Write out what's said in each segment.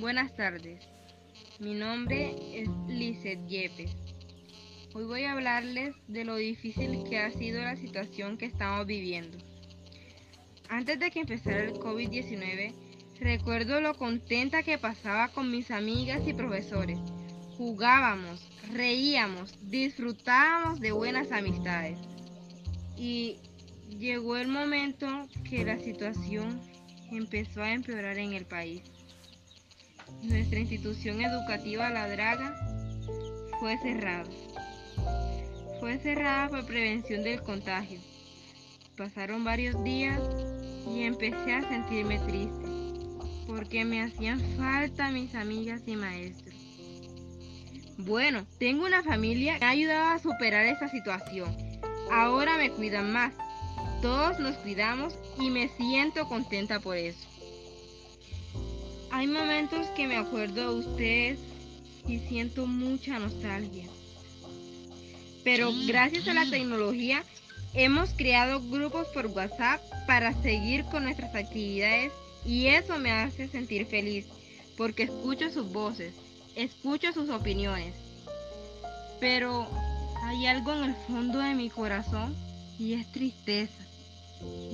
Buenas tardes. Mi nombre es Lizeth Yepes. Hoy voy a hablarles de lo difícil que ha sido la situación que estamos viviendo. Antes de que empezara el COVID-19, recuerdo lo contenta que pasaba con mis amigas y profesores. Jugábamos, reíamos, disfrutábamos de buenas amistades. Y llegó el momento que la situación empezó a empeorar en el país. Nuestra institución educativa La Draga fue cerrada. Fue cerrada por prevención del contagio. Pasaron varios días y empecé a sentirme triste porque me hacían falta mis amigas y maestros. Bueno, tengo una familia que ha ayudado a superar esta situación. Ahora me cuidan más todos nos cuidamos y me siento contenta por eso. Hay momentos que me acuerdo de ustedes y siento mucha nostalgia. Pero gracias a la tecnología hemos creado grupos por WhatsApp para seguir con nuestras actividades y eso me hace sentir feliz porque escucho sus voces, escucho sus opiniones. Pero hay algo en el fondo de mi corazón y es tristeza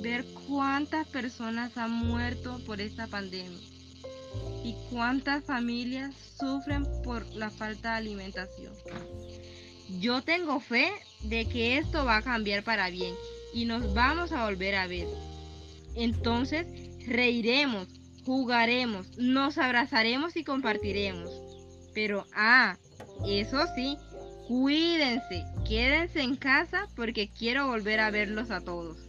ver cuántas personas han muerto por esta pandemia y cuántas familias sufren por la falta de alimentación. Yo tengo fe de que esto va a cambiar para bien y nos vamos a volver a ver. Entonces reiremos, jugaremos, nos abrazaremos y compartiremos. Pero, ah, eso sí, cuídense, quédense en casa porque quiero volver a verlos a todos.